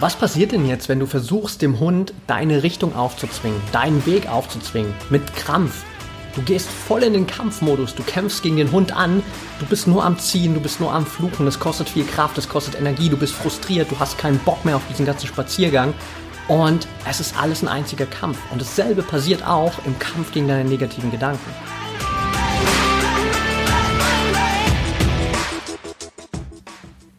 Was passiert denn jetzt, wenn du versuchst, dem Hund deine Richtung aufzuzwingen, deinen Weg aufzuzwingen, mit Krampf? Du gehst voll in den Kampfmodus, du kämpfst gegen den Hund an, du bist nur am Ziehen, du bist nur am Fluchen, es kostet viel Kraft, es kostet Energie, du bist frustriert, du hast keinen Bock mehr auf diesen ganzen Spaziergang und es ist alles ein einziger Kampf. Und dasselbe passiert auch im Kampf gegen deine negativen Gedanken.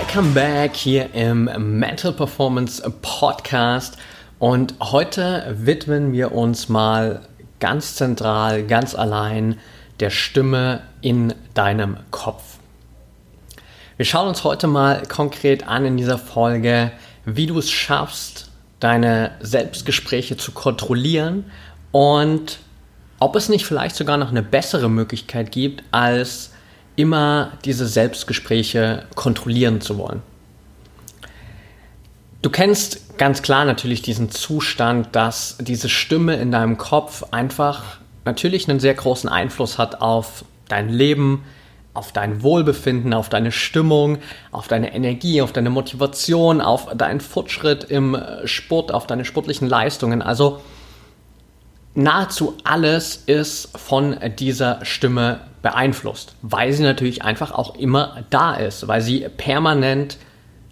Welcome back hier im Mental Performance Podcast und heute widmen wir uns mal ganz zentral, ganz allein der Stimme in deinem Kopf. Wir schauen uns heute mal konkret an in dieser Folge, wie du es schaffst, deine Selbstgespräche zu kontrollieren und ob es nicht vielleicht sogar noch eine bessere Möglichkeit gibt, als immer diese Selbstgespräche kontrollieren zu wollen. Du kennst ganz klar natürlich diesen Zustand, dass diese Stimme in deinem Kopf einfach natürlich einen sehr großen Einfluss hat auf dein Leben, auf dein Wohlbefinden, auf deine Stimmung, auf deine Energie, auf deine Motivation, auf deinen Fortschritt im Sport, auf deine sportlichen Leistungen. Also nahezu alles ist von dieser Stimme beeinflusst, weil sie natürlich einfach auch immer da ist, weil sie permanent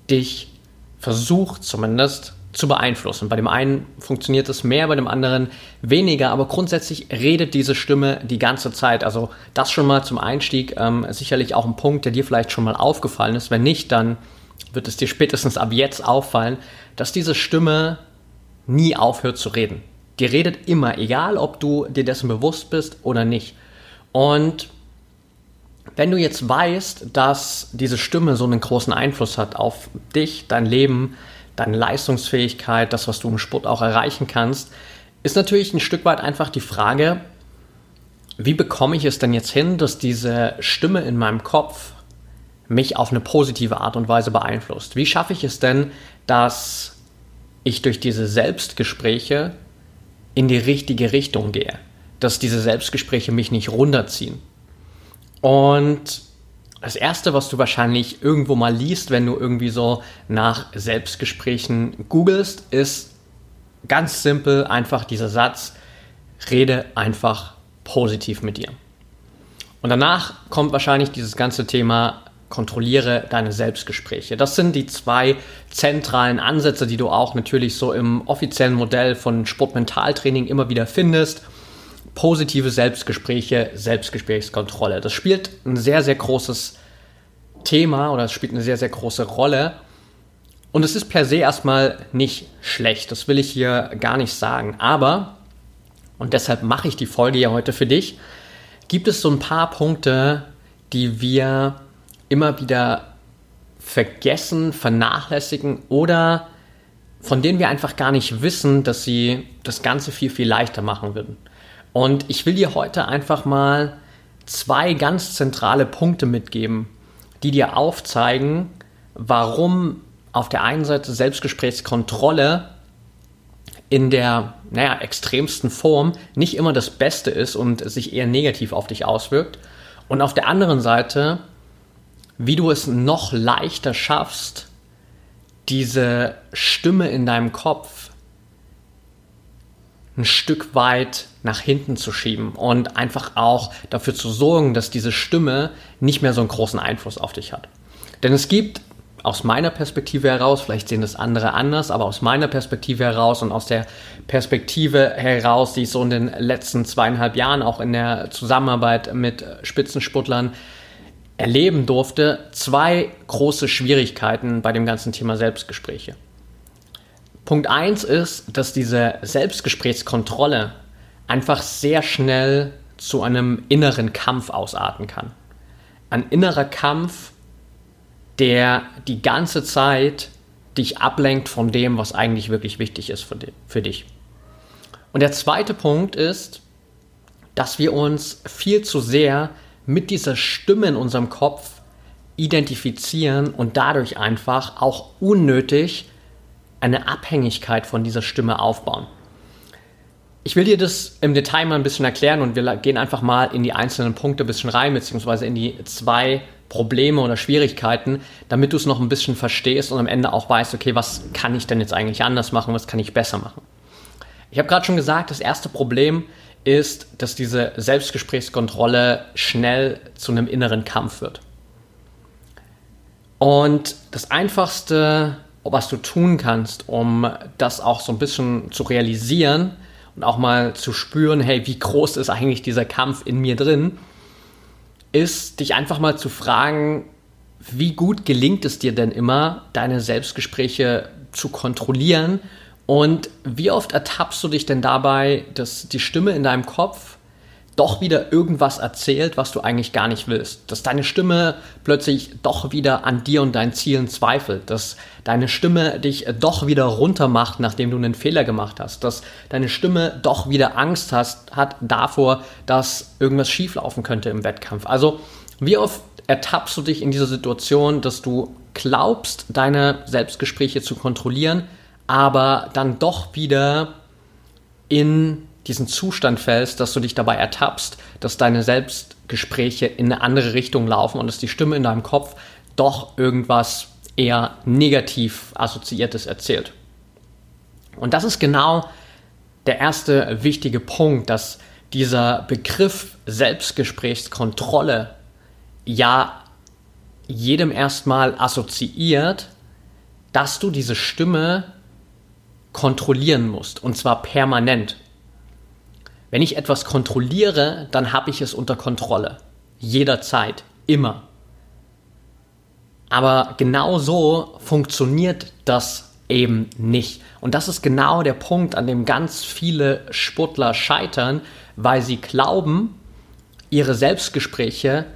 dich versucht zumindest zu beeinflussen. Bei dem einen funktioniert es mehr, bei dem anderen weniger, aber grundsätzlich redet diese Stimme die ganze Zeit. Also das schon mal zum Einstieg ähm, sicherlich auch ein Punkt, der dir vielleicht schon mal aufgefallen ist. Wenn nicht, dann wird es dir spätestens ab jetzt auffallen, dass diese Stimme nie aufhört zu reden. Die redet immer, egal ob du dir dessen bewusst bist oder nicht. Und wenn du jetzt weißt, dass diese Stimme so einen großen Einfluss hat auf dich, dein Leben, deine Leistungsfähigkeit, das, was du im Sport auch erreichen kannst, ist natürlich ein Stück weit einfach die Frage, wie bekomme ich es denn jetzt hin, dass diese Stimme in meinem Kopf mich auf eine positive Art und Weise beeinflusst? Wie schaffe ich es denn, dass ich durch diese Selbstgespräche in die richtige Richtung gehe? Dass diese Selbstgespräche mich nicht runterziehen? Und das Erste, was du wahrscheinlich irgendwo mal liest, wenn du irgendwie so nach Selbstgesprächen googelst, ist ganz simpel einfach dieser Satz, rede einfach positiv mit dir. Und danach kommt wahrscheinlich dieses ganze Thema, kontrolliere deine Selbstgespräche. Das sind die zwei zentralen Ansätze, die du auch natürlich so im offiziellen Modell von Sportmentaltraining immer wieder findest positive Selbstgespräche, Selbstgesprächskontrolle. Das spielt ein sehr, sehr großes Thema oder es spielt eine sehr, sehr große Rolle. Und es ist per se erstmal nicht schlecht, das will ich hier gar nicht sagen. Aber, und deshalb mache ich die Folge ja heute für dich, gibt es so ein paar Punkte, die wir immer wieder vergessen, vernachlässigen oder von denen wir einfach gar nicht wissen, dass sie das Ganze viel, viel leichter machen würden. Und ich will dir heute einfach mal zwei ganz zentrale Punkte mitgeben, die dir aufzeigen, warum auf der einen Seite Selbstgesprächskontrolle in der naja, extremsten Form nicht immer das Beste ist und sich eher negativ auf dich auswirkt. Und auf der anderen Seite, wie du es noch leichter schaffst, diese Stimme in deinem Kopf ein Stück weit nach hinten zu schieben und einfach auch dafür zu sorgen, dass diese Stimme nicht mehr so einen großen Einfluss auf dich hat. Denn es gibt aus meiner Perspektive heraus, vielleicht sehen das andere anders, aber aus meiner Perspektive heraus und aus der Perspektive heraus, die ich so in den letzten zweieinhalb Jahren auch in der Zusammenarbeit mit Spitzensportlern erleben durfte, zwei große Schwierigkeiten bei dem ganzen Thema Selbstgespräche. Punkt 1 ist, dass diese Selbstgesprächskontrolle einfach sehr schnell zu einem inneren Kampf ausarten kann. Ein innerer Kampf, der die ganze Zeit dich ablenkt von dem, was eigentlich wirklich wichtig ist für dich. Und der zweite Punkt ist, dass wir uns viel zu sehr mit dieser Stimme in unserem Kopf identifizieren und dadurch einfach auch unnötig eine Abhängigkeit von dieser Stimme aufbauen. Ich will dir das im Detail mal ein bisschen erklären und wir gehen einfach mal in die einzelnen Punkte ein bisschen rein, beziehungsweise in die zwei Probleme oder Schwierigkeiten, damit du es noch ein bisschen verstehst und am Ende auch weißt, okay, was kann ich denn jetzt eigentlich anders machen, was kann ich besser machen. Ich habe gerade schon gesagt, das erste Problem ist, dass diese Selbstgesprächskontrolle schnell zu einem inneren Kampf wird. Und das Einfachste, was du tun kannst, um das auch so ein bisschen zu realisieren und auch mal zu spüren, hey, wie groß ist eigentlich dieser Kampf in mir drin, ist dich einfach mal zu fragen, wie gut gelingt es dir denn immer, deine Selbstgespräche zu kontrollieren und wie oft ertappst du dich denn dabei, dass die Stimme in deinem Kopf doch wieder irgendwas erzählt, was du eigentlich gar nicht willst. Dass deine Stimme plötzlich doch wieder an dir und deinen Zielen zweifelt. Dass deine Stimme dich doch wieder runtermacht, nachdem du einen Fehler gemacht hast. Dass deine Stimme doch wieder Angst hast, hat davor, dass irgendwas schieflaufen könnte im Wettkampf. Also, wie oft ertappst du dich in dieser Situation, dass du glaubst, deine Selbstgespräche zu kontrollieren, aber dann doch wieder in diesen Zustand fällst, dass du dich dabei ertappst, dass deine Selbstgespräche in eine andere Richtung laufen und dass die Stimme in deinem Kopf doch irgendwas eher negativ assoziiertes erzählt. Und das ist genau der erste wichtige Punkt, dass dieser Begriff Selbstgesprächskontrolle ja jedem erstmal assoziiert, dass du diese Stimme kontrollieren musst und zwar permanent. Wenn ich etwas kontrolliere, dann habe ich es unter Kontrolle. Jederzeit, immer. Aber genau so funktioniert das eben nicht. Und das ist genau der Punkt, an dem ganz viele Sportler scheitern, weil sie glauben, ihre Selbstgespräche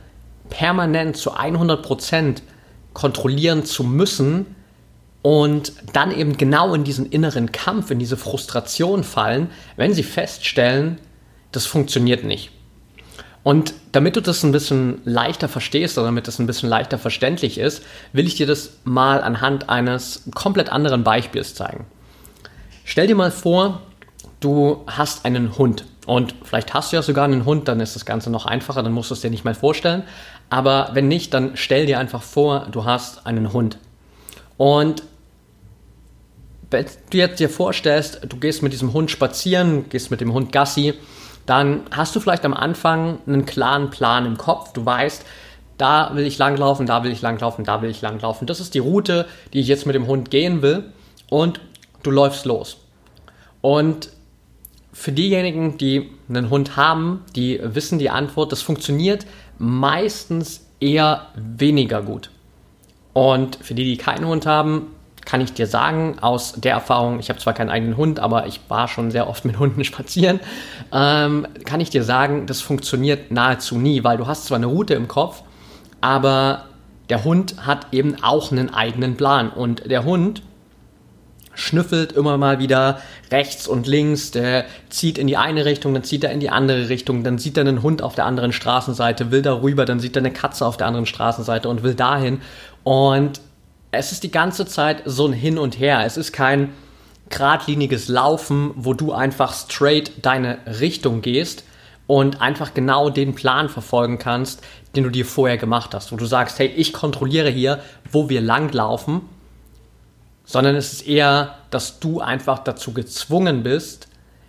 permanent zu 100 Prozent kontrollieren zu müssen, und dann eben genau in diesen inneren Kampf, in diese Frustration fallen, wenn sie feststellen, das funktioniert nicht. Und damit du das ein bisschen leichter verstehst oder damit das ein bisschen leichter verständlich ist, will ich dir das mal anhand eines komplett anderen Beispiels zeigen. Stell dir mal vor, du hast einen Hund und vielleicht hast du ja sogar einen Hund, dann ist das Ganze noch einfacher, dann musst du es dir nicht mal vorstellen. Aber wenn nicht, dann stell dir einfach vor, du hast einen Hund. Und wenn du jetzt dir vorstellst, du gehst mit diesem Hund spazieren, gehst mit dem Hund Gassi, dann hast du vielleicht am Anfang einen klaren Plan im Kopf. Du weißt, da will ich langlaufen, da will ich langlaufen, da will ich langlaufen. Das ist die Route, die ich jetzt mit dem Hund gehen will. Und du läufst los. Und für diejenigen, die einen Hund haben, die wissen die Antwort, das funktioniert meistens eher weniger gut. Und für die, die keinen Hund haben, kann ich dir sagen, aus der Erfahrung, ich habe zwar keinen eigenen Hund, aber ich war schon sehr oft mit Hunden spazieren, ähm, kann ich dir sagen, das funktioniert nahezu nie, weil du hast zwar eine Route im Kopf, aber der Hund hat eben auch einen eigenen Plan und der Hund schnüffelt immer mal wieder rechts und links, der zieht in die eine Richtung, dann zieht er in die andere Richtung, dann sieht er einen Hund auf der anderen Straßenseite, will darüber, dann sieht er eine Katze auf der anderen Straßenseite und will dahin. Und es ist die ganze Zeit so ein Hin und Her. Es ist kein geradliniges Laufen, wo du einfach straight deine Richtung gehst und einfach genau den Plan verfolgen kannst, den du dir vorher gemacht hast, wo du sagst, hey, ich kontrolliere hier, wo wir langlaufen, sondern es ist eher, dass du einfach dazu gezwungen bist,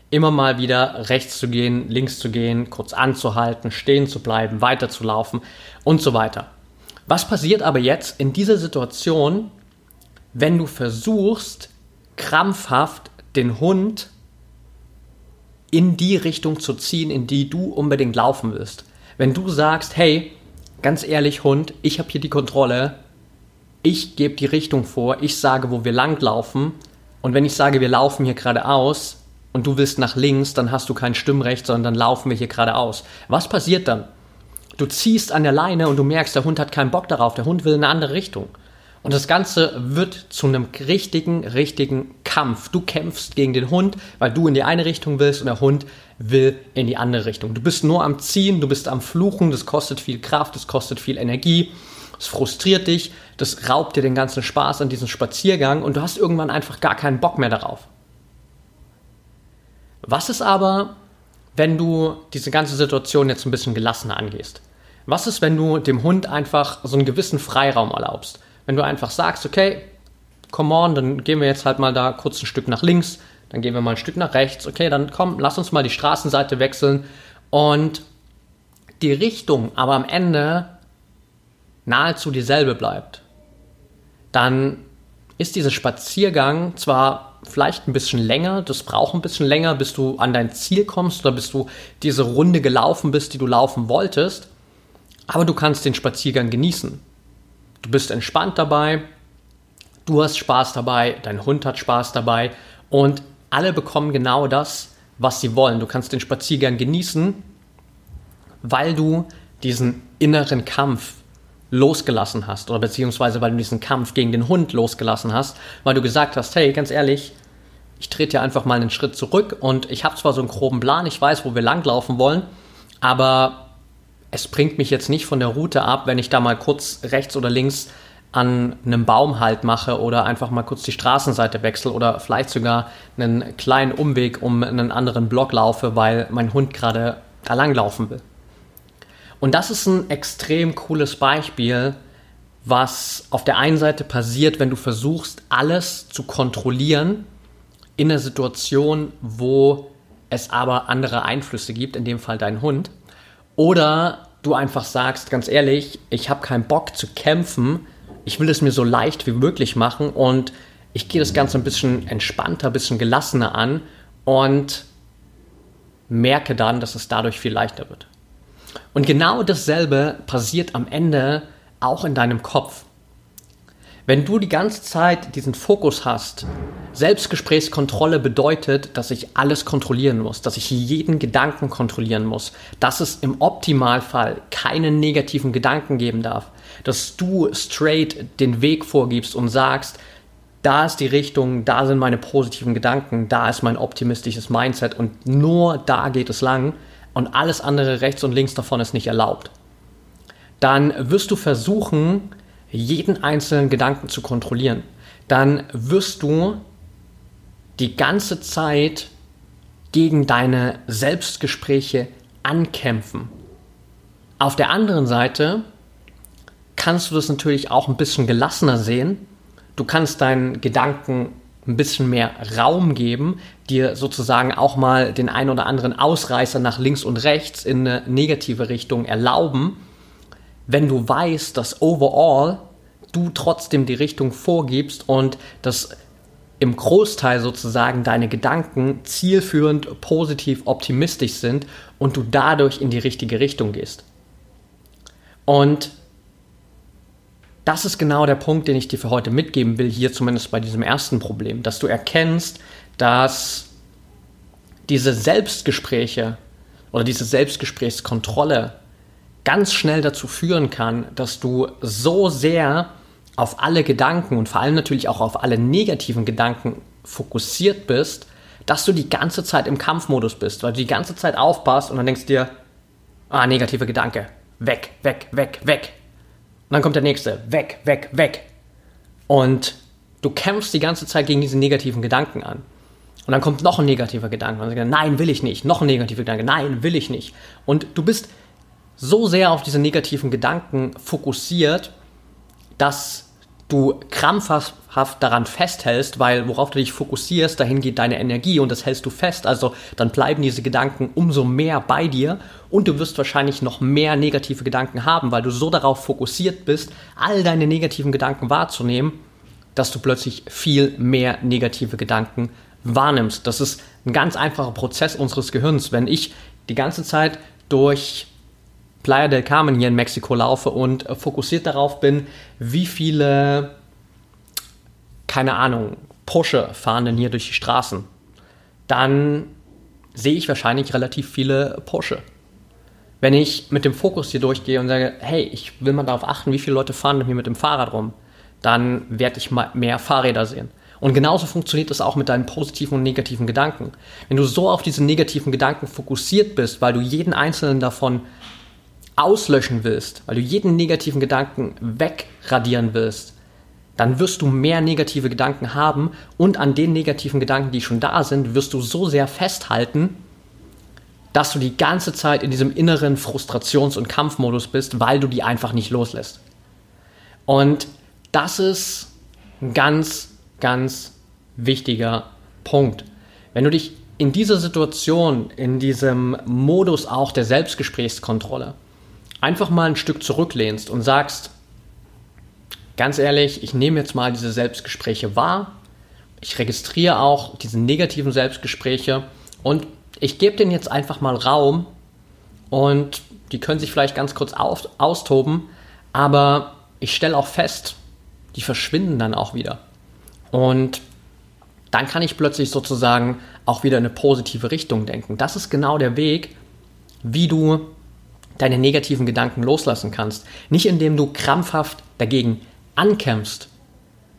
immer mal wieder rechts zu gehen, links zu gehen, kurz anzuhalten, stehen zu bleiben, weiterzulaufen und so weiter. Was passiert aber jetzt in dieser Situation, wenn du versuchst, krampfhaft den Hund in die Richtung zu ziehen, in die du unbedingt laufen willst? Wenn du sagst, hey, ganz ehrlich, Hund, ich habe hier die Kontrolle, ich gebe die Richtung vor, ich sage, wo wir langlaufen, und wenn ich sage, wir laufen hier geradeaus und du willst nach links, dann hast du kein Stimmrecht, sondern dann laufen wir hier geradeaus. Was passiert dann? Du ziehst an der Leine und du merkst, der Hund hat keinen Bock darauf, der Hund will in eine andere Richtung. Und das Ganze wird zu einem richtigen, richtigen Kampf. Du kämpfst gegen den Hund, weil du in die eine Richtung willst und der Hund will in die andere Richtung. Du bist nur am Ziehen, du bist am Fluchen, das kostet viel Kraft, das kostet viel Energie, es frustriert dich, das raubt dir den ganzen Spaß an diesem Spaziergang und du hast irgendwann einfach gar keinen Bock mehr darauf. Was ist aber, wenn du diese ganze Situation jetzt ein bisschen gelassener angehst? Was ist, wenn du dem Hund einfach so einen gewissen Freiraum erlaubst? Wenn du einfach sagst, okay, come on, dann gehen wir jetzt halt mal da kurz ein Stück nach links, dann gehen wir mal ein Stück nach rechts, okay, dann komm, lass uns mal die Straßenseite wechseln und die Richtung aber am Ende nahezu dieselbe bleibt, dann ist dieser Spaziergang zwar vielleicht ein bisschen länger, das braucht ein bisschen länger, bis du an dein Ziel kommst oder bis du diese Runde gelaufen bist, die du laufen wolltest, aber du kannst den Spaziergang genießen. Du bist entspannt dabei, du hast Spaß dabei, dein Hund hat Spaß dabei und alle bekommen genau das, was sie wollen. Du kannst den Spaziergang genießen, weil du diesen inneren Kampf losgelassen hast oder beziehungsweise weil du diesen Kampf gegen den Hund losgelassen hast, weil du gesagt hast, hey, ganz ehrlich, ich trete ja einfach mal einen Schritt zurück und ich habe zwar so einen groben Plan, ich weiß, wo wir langlaufen wollen, aber es bringt mich jetzt nicht von der Route ab, wenn ich da mal kurz rechts oder links an einem Baum halt mache oder einfach mal kurz die Straßenseite wechsle oder vielleicht sogar einen kleinen Umweg um einen anderen Block laufe, weil mein Hund gerade da langlaufen will. Und das ist ein extrem cooles Beispiel, was auf der einen Seite passiert, wenn du versuchst, alles zu kontrollieren in einer Situation, wo es aber andere Einflüsse gibt, in dem Fall dein Hund. Oder du einfach sagst, ganz ehrlich, ich habe keinen Bock zu kämpfen, ich will es mir so leicht wie möglich machen und ich gehe das Ganze ein bisschen entspannter, ein bisschen gelassener an und merke dann, dass es dadurch viel leichter wird. Und genau dasselbe passiert am Ende auch in deinem Kopf. Wenn du die ganze Zeit diesen Fokus hast, Selbstgesprächskontrolle bedeutet, dass ich alles kontrollieren muss, dass ich jeden Gedanken kontrollieren muss, dass es im Optimalfall keine negativen Gedanken geben darf, dass du straight den Weg vorgibst und sagst, da ist die Richtung, da sind meine positiven Gedanken, da ist mein optimistisches Mindset und nur da geht es lang und alles andere rechts und links davon ist nicht erlaubt. Dann wirst du versuchen, jeden einzelnen Gedanken zu kontrollieren. Dann wirst du die ganze Zeit gegen deine Selbstgespräche ankämpfen. Auf der anderen Seite kannst du das natürlich auch ein bisschen gelassener sehen. Du kannst deinen Gedanken ein bisschen mehr Raum geben, dir sozusagen auch mal den ein oder anderen Ausreißer nach links und rechts in eine negative Richtung erlauben, wenn du weißt, dass overall du trotzdem die Richtung vorgibst und dass im Großteil sozusagen deine Gedanken zielführend, positiv, optimistisch sind und du dadurch in die richtige Richtung gehst. Und das ist genau der Punkt, den ich dir für heute mitgeben will, hier zumindest bei diesem ersten Problem, dass du erkennst, dass diese Selbstgespräche oder diese Selbstgesprächskontrolle ganz schnell dazu führen kann, dass du so sehr auf alle Gedanken und vor allem natürlich auch auf alle negativen Gedanken fokussiert bist, dass du die ganze Zeit im Kampfmodus bist, weil du die ganze Zeit aufpasst und dann denkst dir, ah, negative Gedanke, weg, weg, weg, weg. Und dann kommt der nächste, weg, weg, weg. Und du kämpfst die ganze Zeit gegen diese negativen Gedanken an. Und dann kommt noch ein negativer Gedanke. Und dann nein, will ich nicht. Noch ein negativer Gedanke. Nein, will ich nicht. Und du bist so sehr auf diese negativen Gedanken fokussiert, dass du krampfhaft daran festhältst, weil worauf du dich fokussierst, dahin geht deine Energie und das hältst du fest. Also dann bleiben diese Gedanken umso mehr bei dir und du wirst wahrscheinlich noch mehr negative Gedanken haben, weil du so darauf fokussiert bist, all deine negativen Gedanken wahrzunehmen, dass du plötzlich viel mehr negative Gedanken wahrnimmst. Das ist ein ganz einfacher Prozess unseres Gehirns. Wenn ich die ganze Zeit durch Playa del Carmen hier in Mexiko laufe und fokussiert darauf bin, wie viele, keine Ahnung, Porsche fahren denn hier durch die Straßen, dann sehe ich wahrscheinlich relativ viele Porsche. Wenn ich mit dem Fokus hier durchgehe und sage, hey, ich will mal darauf achten, wie viele Leute fahren denn hier mit dem Fahrrad rum, dann werde ich mehr Fahrräder sehen. Und genauso funktioniert das auch mit deinen positiven und negativen Gedanken. Wenn du so auf diese negativen Gedanken fokussiert bist, weil du jeden einzelnen davon auslöschen willst, weil du jeden negativen Gedanken wegradieren willst, dann wirst du mehr negative Gedanken haben und an den negativen Gedanken, die schon da sind, wirst du so sehr festhalten, dass du die ganze Zeit in diesem inneren Frustrations- und Kampfmodus bist, weil du die einfach nicht loslässt. Und das ist ein ganz ganz wichtiger Punkt. Wenn du dich in dieser Situation, in diesem Modus auch der Selbstgesprächskontrolle, einfach mal ein Stück zurücklehnst und sagst, ganz ehrlich, ich nehme jetzt mal diese Selbstgespräche wahr, ich registriere auch diese negativen Selbstgespräche und ich gebe denen jetzt einfach mal Raum und die können sich vielleicht ganz kurz auf, austoben, aber ich stelle auch fest, die verschwinden dann auch wieder. Und dann kann ich plötzlich sozusagen auch wieder in eine positive Richtung denken. Das ist genau der Weg, wie du deine negativen Gedanken loslassen kannst. Nicht indem du krampfhaft dagegen ankämpfst,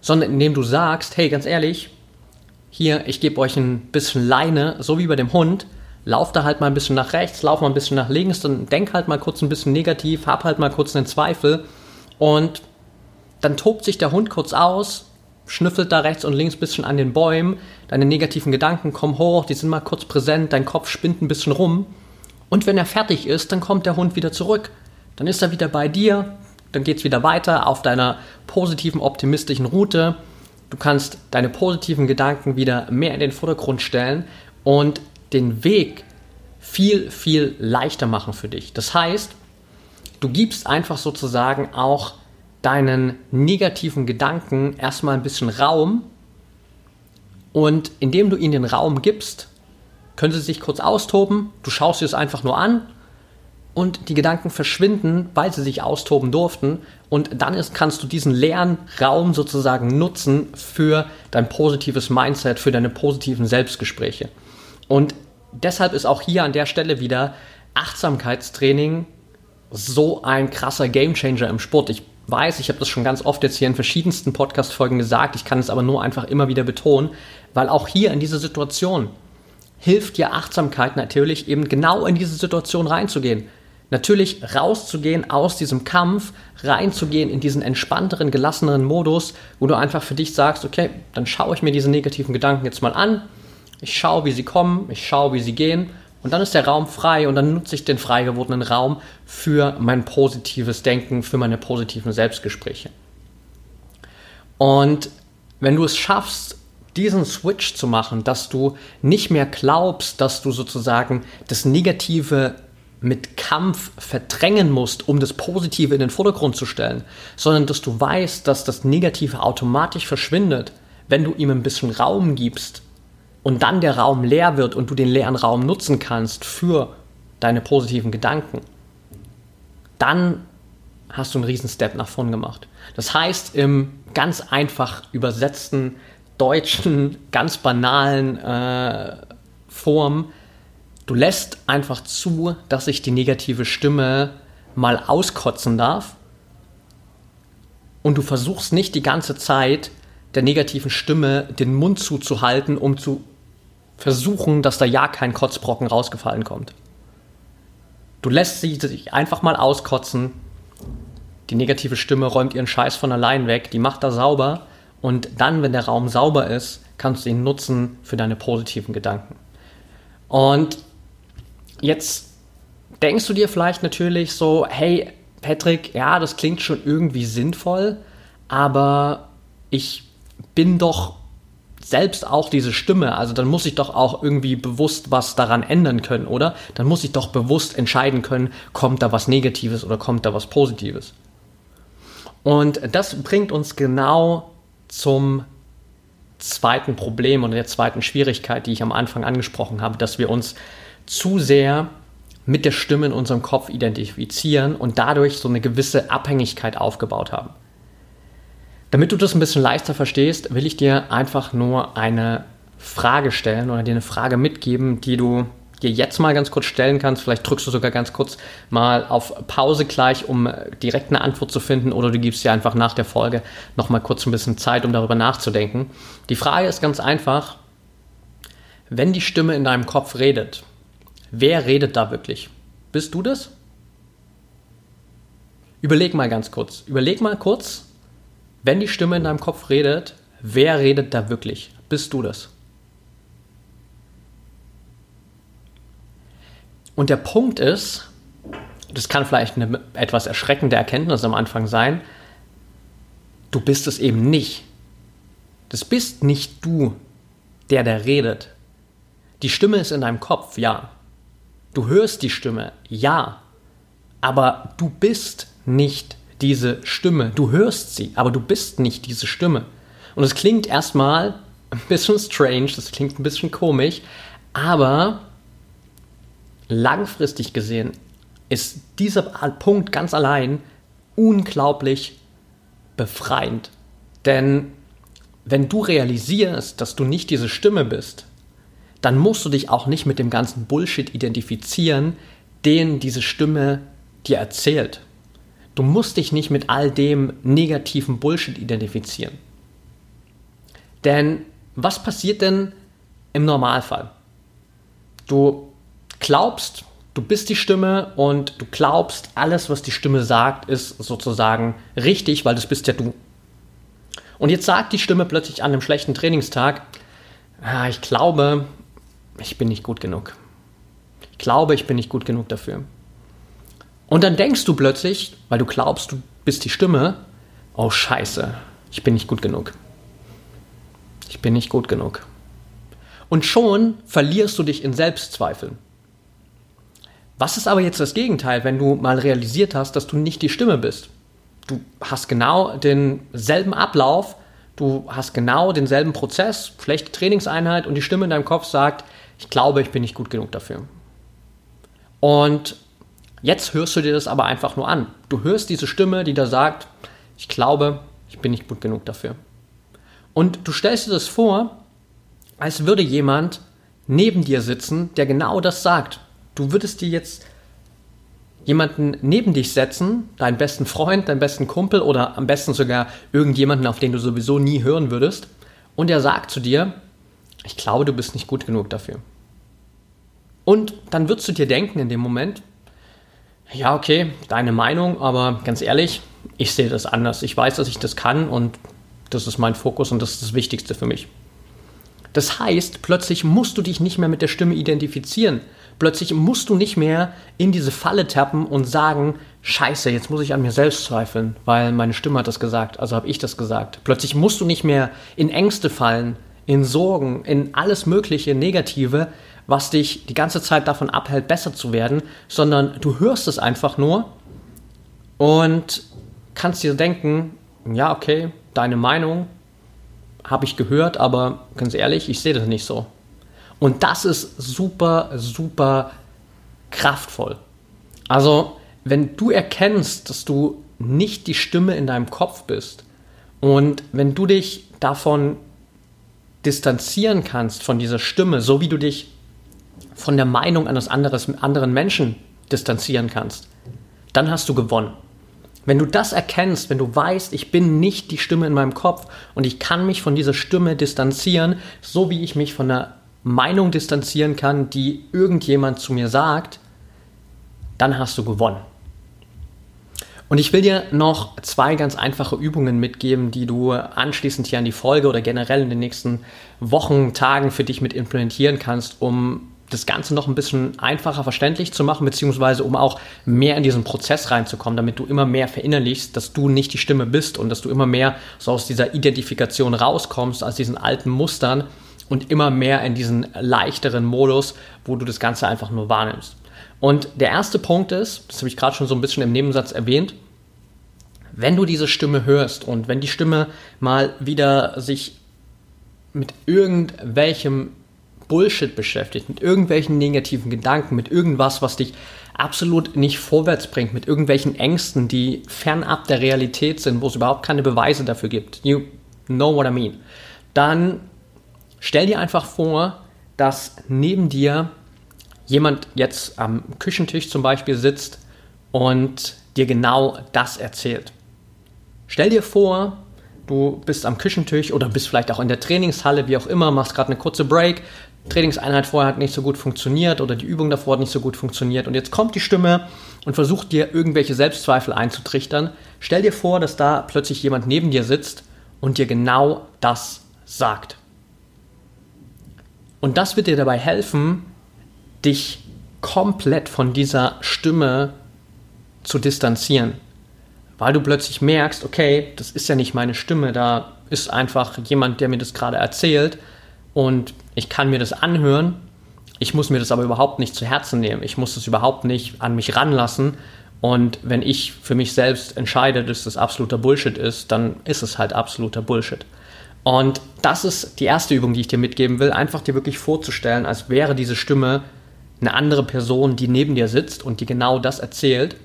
sondern indem du sagst, hey, ganz ehrlich, hier, ich gebe euch ein bisschen Leine, so wie bei dem Hund, lauf da halt mal ein bisschen nach rechts, lauf mal ein bisschen nach links, dann denk halt mal kurz ein bisschen negativ, hab halt mal kurz einen Zweifel und dann tobt sich der Hund kurz aus schnüffelt da rechts und links ein bisschen an den Bäumen, deine negativen Gedanken kommen hoch, die sind mal kurz präsent, dein Kopf spinnt ein bisschen rum. Und wenn er fertig ist, dann kommt der Hund wieder zurück. Dann ist er wieder bei dir, dann geht es wieder weiter auf deiner positiven, optimistischen Route. Du kannst deine positiven Gedanken wieder mehr in den Vordergrund stellen und den Weg viel, viel leichter machen für dich. Das heißt, du gibst einfach sozusagen auch deinen negativen Gedanken erstmal ein bisschen Raum und indem du ihnen den Raum gibst, können sie sich kurz austoben, du schaust dir es einfach nur an und die Gedanken verschwinden, weil sie sich austoben durften und dann ist, kannst du diesen leeren Raum sozusagen nutzen für dein positives Mindset, für deine positiven Selbstgespräche. Und deshalb ist auch hier an der Stelle wieder Achtsamkeitstraining so ein krasser Gamechanger im Sport. Ich weiß, ich habe das schon ganz oft jetzt hier in verschiedensten Podcast-Folgen gesagt, ich kann es aber nur einfach immer wieder betonen, weil auch hier in dieser Situation hilft dir Achtsamkeit natürlich eben genau in diese Situation reinzugehen. Natürlich rauszugehen aus diesem Kampf, reinzugehen in diesen entspannteren, gelasseneren Modus, wo du einfach für dich sagst, okay, dann schaue ich mir diese negativen Gedanken jetzt mal an, ich schaue, wie sie kommen, ich schaue, wie sie gehen und dann ist der Raum frei und dann nutze ich den frei gewordenen Raum für mein positives Denken, für meine positiven Selbstgespräche. Und wenn du es schaffst, diesen Switch zu machen, dass du nicht mehr glaubst, dass du sozusagen das Negative mit Kampf verdrängen musst, um das Positive in den Vordergrund zu stellen, sondern dass du weißt, dass das Negative automatisch verschwindet, wenn du ihm ein bisschen Raum gibst und dann der Raum leer wird und du den leeren Raum nutzen kannst für deine positiven Gedanken, dann hast du einen riesen Step nach vorn gemacht. Das heißt, im ganz einfach übersetzten deutschen, ganz banalen äh, Form, du lässt einfach zu, dass sich die negative Stimme mal auskotzen darf und du versuchst nicht die ganze Zeit der negativen Stimme den Mund zuzuhalten, um zu versuchen, dass da ja kein Kotzbrocken rausgefallen kommt. Du lässt sie sich einfach mal auskotzen. Die negative Stimme räumt ihren Scheiß von allein weg, die macht da sauber und dann, wenn der Raum sauber ist, kannst du ihn nutzen für deine positiven Gedanken. Und jetzt denkst du dir vielleicht natürlich so, hey Patrick, ja, das klingt schon irgendwie sinnvoll, aber ich bin doch selbst auch diese Stimme, also dann muss ich doch auch irgendwie bewusst was daran ändern können, oder? Dann muss ich doch bewusst entscheiden können, kommt da was Negatives oder kommt da was Positives. Und das bringt uns genau zum zweiten Problem oder der zweiten Schwierigkeit, die ich am Anfang angesprochen habe, dass wir uns zu sehr mit der Stimme in unserem Kopf identifizieren und dadurch so eine gewisse Abhängigkeit aufgebaut haben. Damit du das ein bisschen leichter verstehst, will ich dir einfach nur eine Frage stellen oder dir eine Frage mitgeben, die du dir jetzt mal ganz kurz stellen kannst. Vielleicht drückst du sogar ganz kurz mal auf Pause gleich, um direkt eine Antwort zu finden, oder du gibst dir einfach nach der Folge noch mal kurz ein bisschen Zeit, um darüber nachzudenken. Die Frage ist ganz einfach: Wenn die Stimme in deinem Kopf redet, wer redet da wirklich? Bist du das? Überleg mal ganz kurz. Überleg mal kurz, wenn die Stimme in deinem Kopf redet, wer redet da wirklich? Bist du das? Und der Punkt ist, das kann vielleicht eine etwas erschreckende Erkenntnis am Anfang sein, du bist es eben nicht. Das bist nicht du, der der redet. Die Stimme ist in deinem Kopf, ja. Du hörst die Stimme, ja. Aber du bist nicht diese Stimme. Du hörst sie, aber du bist nicht diese Stimme. Und es klingt erstmal ein bisschen strange, das klingt ein bisschen komisch, aber langfristig gesehen ist dieser Punkt ganz allein unglaublich befreiend. Denn wenn du realisierst, dass du nicht diese Stimme bist, dann musst du dich auch nicht mit dem ganzen Bullshit identifizieren, den diese Stimme dir erzählt. Du musst dich nicht mit all dem negativen Bullshit identifizieren. Denn was passiert denn im Normalfall? Du glaubst, du bist die Stimme und du glaubst, alles, was die Stimme sagt, ist sozusagen richtig, weil das bist ja du. Und jetzt sagt die Stimme plötzlich an einem schlechten Trainingstag, ah, ich glaube, ich bin nicht gut genug. Ich glaube, ich bin nicht gut genug dafür. Und dann denkst du plötzlich, weil du glaubst, du bist die Stimme, oh scheiße, ich bin nicht gut genug. Ich bin nicht gut genug. Und schon verlierst du dich in Selbstzweifeln. Was ist aber jetzt das Gegenteil, wenn du mal realisiert hast, dass du nicht die Stimme bist? Du hast genau denselben Ablauf, du hast genau denselben Prozess, schlechte Trainingseinheit und die Stimme in deinem Kopf sagt, ich glaube, ich bin nicht gut genug dafür. Und jetzt hörst du dir das aber einfach nur an. Du hörst diese Stimme, die da sagt, ich glaube, ich bin nicht gut genug dafür. Und du stellst dir das vor, als würde jemand neben dir sitzen, der genau das sagt du würdest dir jetzt jemanden neben dich setzen, deinen besten Freund, deinen besten Kumpel oder am besten sogar irgendjemanden, auf den du sowieso nie hören würdest, und er sagt zu dir, ich glaube, du bist nicht gut genug dafür. Und dann würdest du dir denken in dem Moment, ja, okay, deine Meinung, aber ganz ehrlich, ich sehe das anders. Ich weiß, dass ich das kann und das ist mein Fokus und das ist das Wichtigste für mich. Das heißt, plötzlich musst du dich nicht mehr mit der Stimme identifizieren, Plötzlich musst du nicht mehr in diese Falle tappen und sagen, scheiße, jetzt muss ich an mir selbst zweifeln, weil meine Stimme hat das gesagt, also habe ich das gesagt. Plötzlich musst du nicht mehr in Ängste fallen, in Sorgen, in alles mögliche Negative, was dich die ganze Zeit davon abhält, besser zu werden, sondern du hörst es einfach nur und kannst dir denken, ja, okay, deine Meinung habe ich gehört, aber ganz ehrlich, ich sehe das nicht so. Und das ist super, super kraftvoll. Also, wenn du erkennst, dass du nicht die Stimme in deinem Kopf bist und wenn du dich davon distanzieren kannst, von dieser Stimme, so wie du dich von der Meinung eines anderes, anderen Menschen distanzieren kannst, dann hast du gewonnen. Wenn du das erkennst, wenn du weißt, ich bin nicht die Stimme in meinem Kopf und ich kann mich von dieser Stimme distanzieren, so wie ich mich von der Meinung distanzieren kann, die irgendjemand zu mir sagt, dann hast du gewonnen. Und ich will dir noch zwei ganz einfache Übungen mitgeben, die du anschließend hier an die Folge oder generell in den nächsten Wochen, Tagen für dich mit implementieren kannst, um das Ganze noch ein bisschen einfacher verständlich zu machen, beziehungsweise um auch mehr in diesen Prozess reinzukommen, damit du immer mehr verinnerlichst, dass du nicht die Stimme bist und dass du immer mehr so aus dieser Identifikation rauskommst, aus diesen alten Mustern und immer mehr in diesen leichteren Modus, wo du das Ganze einfach nur wahrnimmst. Und der erste Punkt ist, das habe ich gerade schon so ein bisschen im Nebensatz erwähnt, wenn du diese Stimme hörst und wenn die Stimme mal wieder sich mit irgendwelchem Bullshit beschäftigt, mit irgendwelchen negativen Gedanken, mit irgendwas, was dich absolut nicht vorwärts bringt, mit irgendwelchen Ängsten, die fernab der Realität sind, wo es überhaupt keine Beweise dafür gibt. You know what I mean. Dann Stell dir einfach vor, dass neben dir jemand jetzt am Küchentisch zum Beispiel sitzt und dir genau das erzählt. Stell dir vor, du bist am Küchentisch oder bist vielleicht auch in der Trainingshalle, wie auch immer, machst gerade eine kurze Break, Trainingseinheit vorher hat nicht so gut funktioniert oder die Übung davor hat nicht so gut funktioniert und jetzt kommt die Stimme und versucht dir irgendwelche Selbstzweifel einzutrichtern. Stell dir vor, dass da plötzlich jemand neben dir sitzt und dir genau das sagt. Und das wird dir dabei helfen, dich komplett von dieser Stimme zu distanzieren. Weil du plötzlich merkst, okay, das ist ja nicht meine Stimme, da ist einfach jemand, der mir das gerade erzählt und ich kann mir das anhören. Ich muss mir das aber überhaupt nicht zu Herzen nehmen. Ich muss das überhaupt nicht an mich ranlassen. Und wenn ich für mich selbst entscheide, dass das absoluter Bullshit ist, dann ist es halt absoluter Bullshit. Und das ist die erste Übung, die ich dir mitgeben will, einfach dir wirklich vorzustellen, als wäre diese Stimme eine andere Person, die neben dir sitzt und die genau das erzählt.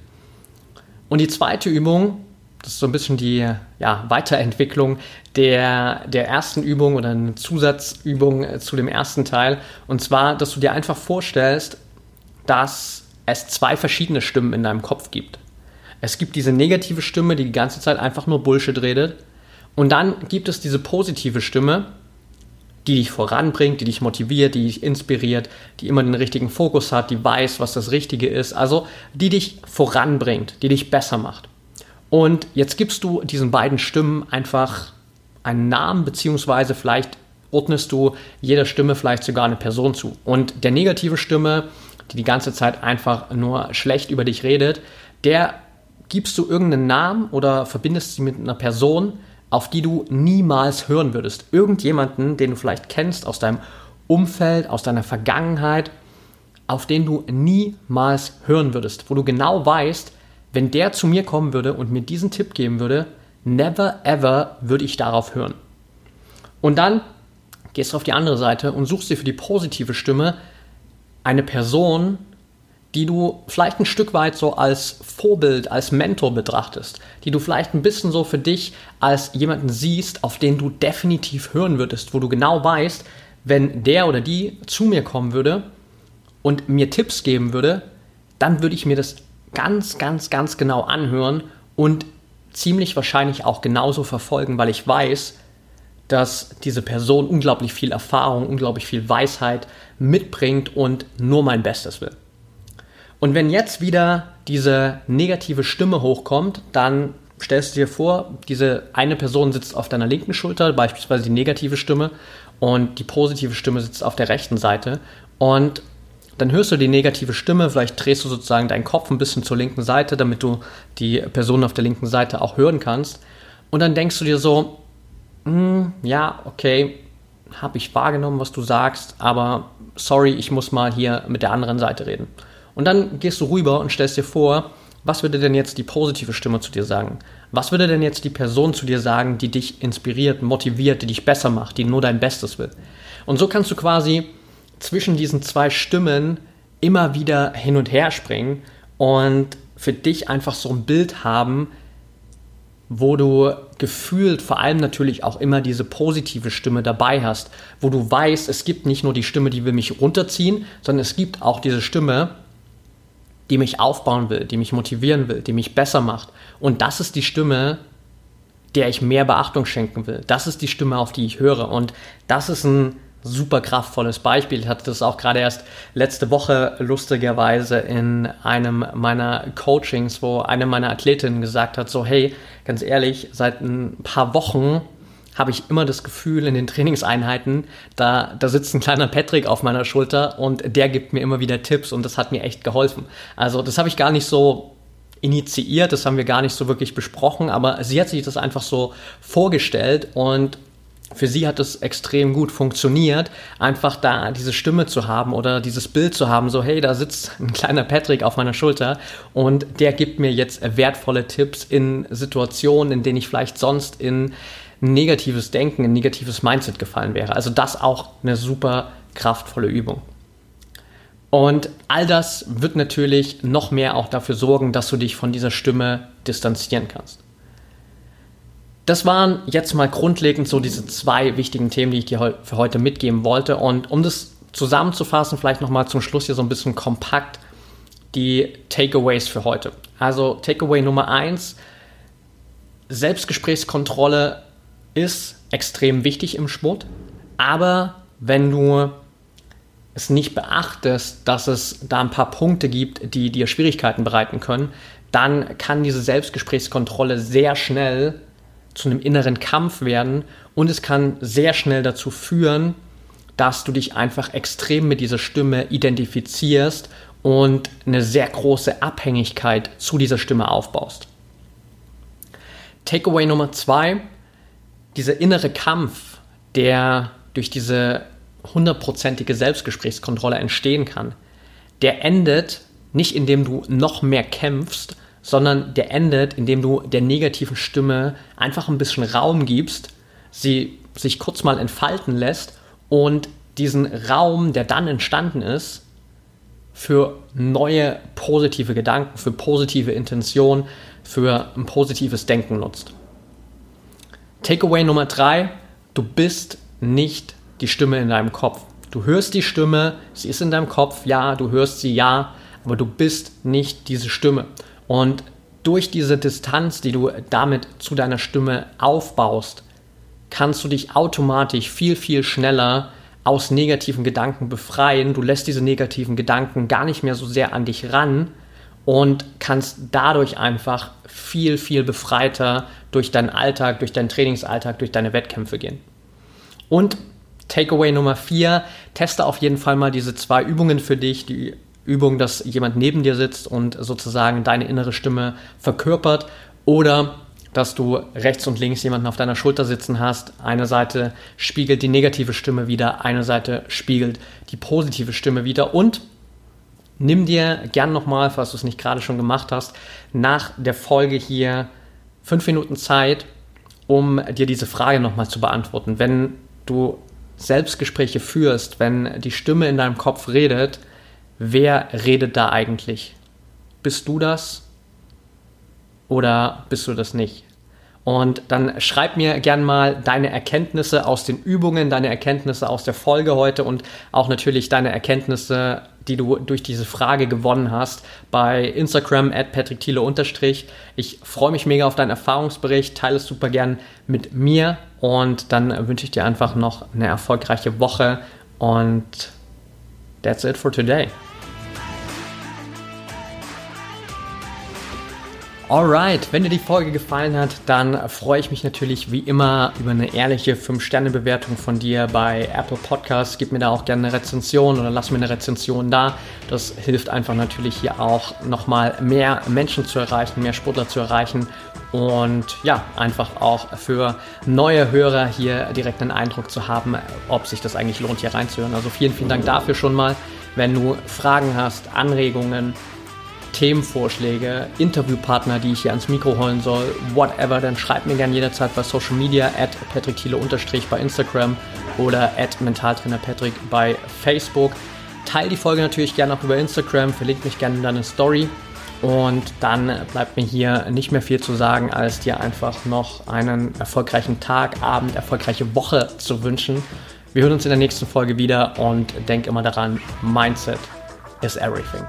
Und die zweite Übung, das ist so ein bisschen die ja, Weiterentwicklung der, der ersten Übung oder eine Zusatzübung äh, zu dem ersten Teil. Und zwar, dass du dir einfach vorstellst, dass es zwei verschiedene Stimmen in deinem Kopf gibt. Es gibt diese negative Stimme, die die ganze Zeit einfach nur Bullshit redet. Und dann gibt es diese positive Stimme, die dich voranbringt, die dich motiviert, die dich inspiriert, die immer den richtigen Fokus hat, die weiß, was das Richtige ist, also die dich voranbringt, die dich besser macht. Und jetzt gibst du diesen beiden Stimmen einfach einen Namen, beziehungsweise vielleicht ordnest du jeder Stimme vielleicht sogar eine Person zu. Und der negative Stimme, die die ganze Zeit einfach nur schlecht über dich redet, der gibst du irgendeinen Namen oder verbindest sie mit einer Person, auf die du niemals hören würdest. Irgendjemanden, den du vielleicht kennst aus deinem Umfeld, aus deiner Vergangenheit, auf den du niemals hören würdest, wo du genau weißt, wenn der zu mir kommen würde und mir diesen Tipp geben würde, never ever würde ich darauf hören. Und dann gehst du auf die andere Seite und suchst dir für die positive Stimme eine Person, die du vielleicht ein Stück weit so als Vorbild, als Mentor betrachtest, die du vielleicht ein bisschen so für dich als jemanden siehst, auf den du definitiv hören würdest, wo du genau weißt, wenn der oder die zu mir kommen würde und mir Tipps geben würde, dann würde ich mir das ganz, ganz, ganz genau anhören und ziemlich wahrscheinlich auch genauso verfolgen, weil ich weiß, dass diese Person unglaublich viel Erfahrung, unglaublich viel Weisheit mitbringt und nur mein Bestes will. Und wenn jetzt wieder diese negative Stimme hochkommt, dann stellst du dir vor, diese eine Person sitzt auf deiner linken Schulter, beispielsweise die negative Stimme, und die positive Stimme sitzt auf der rechten Seite. Und dann hörst du die negative Stimme, vielleicht drehst du sozusagen deinen Kopf ein bisschen zur linken Seite, damit du die Person auf der linken Seite auch hören kannst. Und dann denkst du dir so, hm, ja, okay, habe ich wahrgenommen, was du sagst, aber sorry, ich muss mal hier mit der anderen Seite reden. Und dann gehst du rüber und stellst dir vor, was würde denn jetzt die positive Stimme zu dir sagen? Was würde denn jetzt die Person zu dir sagen, die dich inspiriert, motiviert, die dich besser macht, die nur dein Bestes will? Und so kannst du quasi zwischen diesen zwei Stimmen immer wieder hin und her springen und für dich einfach so ein Bild haben, wo du gefühlt vor allem natürlich auch immer diese positive Stimme dabei hast, wo du weißt, es gibt nicht nur die Stimme, die will mich runterziehen, sondern es gibt auch diese Stimme, die mich aufbauen will, die mich motivieren will, die mich besser macht. Und das ist die Stimme, der ich mehr Beachtung schenken will. Das ist die Stimme, auf die ich höre. Und das ist ein super kraftvolles Beispiel. Ich hatte das auch gerade erst letzte Woche lustigerweise in einem meiner Coachings, wo eine meiner Athletinnen gesagt hat, so hey, ganz ehrlich, seit ein paar Wochen habe ich immer das Gefühl in den Trainingseinheiten, da, da sitzt ein kleiner Patrick auf meiner Schulter und der gibt mir immer wieder Tipps und das hat mir echt geholfen. Also das habe ich gar nicht so initiiert, das haben wir gar nicht so wirklich besprochen, aber sie hat sich das einfach so vorgestellt und für sie hat es extrem gut funktioniert, einfach da diese Stimme zu haben oder dieses Bild zu haben, so hey, da sitzt ein kleiner Patrick auf meiner Schulter und der gibt mir jetzt wertvolle Tipps in Situationen, in denen ich vielleicht sonst in negatives Denken, ein negatives Mindset gefallen wäre. Also das auch eine super kraftvolle Übung. Und all das wird natürlich noch mehr auch dafür sorgen, dass du dich von dieser Stimme distanzieren kannst. Das waren jetzt mal grundlegend so diese zwei wichtigen Themen, die ich dir für heute mitgeben wollte. Und um das zusammenzufassen, vielleicht nochmal zum Schluss hier so ein bisschen kompakt die Takeaways für heute. Also Takeaway Nummer eins: Selbstgesprächskontrolle ist extrem wichtig im Sport, aber wenn du es nicht beachtest, dass es da ein paar Punkte gibt, die dir Schwierigkeiten bereiten können, dann kann diese Selbstgesprächskontrolle sehr schnell zu einem inneren Kampf werden und es kann sehr schnell dazu führen, dass du dich einfach extrem mit dieser Stimme identifizierst und eine sehr große Abhängigkeit zu dieser Stimme aufbaust. Takeaway Nummer zwei, dieser innere Kampf, der durch diese hundertprozentige Selbstgesprächskontrolle entstehen kann, der endet nicht indem du noch mehr kämpfst, sondern der endet, indem du der negativen Stimme einfach ein bisschen Raum gibst, sie sich kurz mal entfalten lässt und diesen Raum, der dann entstanden ist, für neue positive Gedanken, für positive Intentionen, für ein positives Denken nutzt. Takeaway Nummer drei, du bist nicht die Stimme in deinem Kopf. Du hörst die Stimme, sie ist in deinem Kopf, ja, du hörst sie, ja, aber du bist nicht diese Stimme. Und durch diese Distanz, die du damit zu deiner Stimme aufbaust, kannst du dich automatisch viel, viel schneller aus negativen Gedanken befreien. Du lässt diese negativen Gedanken gar nicht mehr so sehr an dich ran und kannst dadurch einfach viel, viel befreiter durch deinen Alltag, durch deinen Trainingsalltag, durch deine Wettkämpfe gehen. Und Takeaway Nummer vier, teste auf jeden Fall mal diese zwei Übungen für dich. Die Übung, dass jemand neben dir sitzt und sozusagen deine innere Stimme verkörpert oder dass du rechts und links jemanden auf deiner Schulter sitzen hast. Eine Seite spiegelt die negative Stimme wieder, eine Seite spiegelt die positive Stimme wieder und nimm dir gern nochmal, falls du es nicht gerade schon gemacht hast, nach der Folge hier fünf Minuten Zeit, um dir diese Frage nochmal zu beantworten. Wenn du Selbstgespräche führst, wenn die Stimme in deinem Kopf redet, wer redet da eigentlich? Bist du das oder bist du das nicht? Und dann schreib mir gern mal deine Erkenntnisse aus den Übungen, deine Erkenntnisse aus der Folge heute und auch natürlich deine Erkenntnisse, die du durch diese Frage gewonnen hast, bei Instagram at patrickthiele Ich freue mich mega auf deinen Erfahrungsbericht, teile es super gern mit mir. Und dann wünsche ich dir einfach noch eine erfolgreiche Woche. Und that's it for today. Alright, wenn dir die Folge gefallen hat, dann freue ich mich natürlich wie immer über eine ehrliche 5-Sterne-Bewertung von dir bei Apple Podcasts. Gib mir da auch gerne eine Rezension oder lass mir eine Rezension da. Das hilft einfach natürlich hier auch nochmal mehr Menschen zu erreichen, mehr Sportler zu erreichen und ja, einfach auch für neue Hörer hier direkt einen Eindruck zu haben, ob sich das eigentlich lohnt, hier reinzuhören. Also vielen, vielen Dank dafür schon mal. Wenn du Fragen hast, Anregungen, Themenvorschläge, Interviewpartner, die ich hier ans Mikro holen soll, whatever, dann schreib mir gerne jederzeit bei Social Media at patrickthiele bei Instagram oder at mentaltrainerpatrick bei Facebook. Teil die Folge natürlich gerne auch über Instagram, verlinke mich gerne in deine Story und dann bleibt mir hier nicht mehr viel zu sagen, als dir einfach noch einen erfolgreichen Tag, Abend, erfolgreiche Woche zu wünschen. Wir hören uns in der nächsten Folge wieder und denk immer daran, Mindset is everything.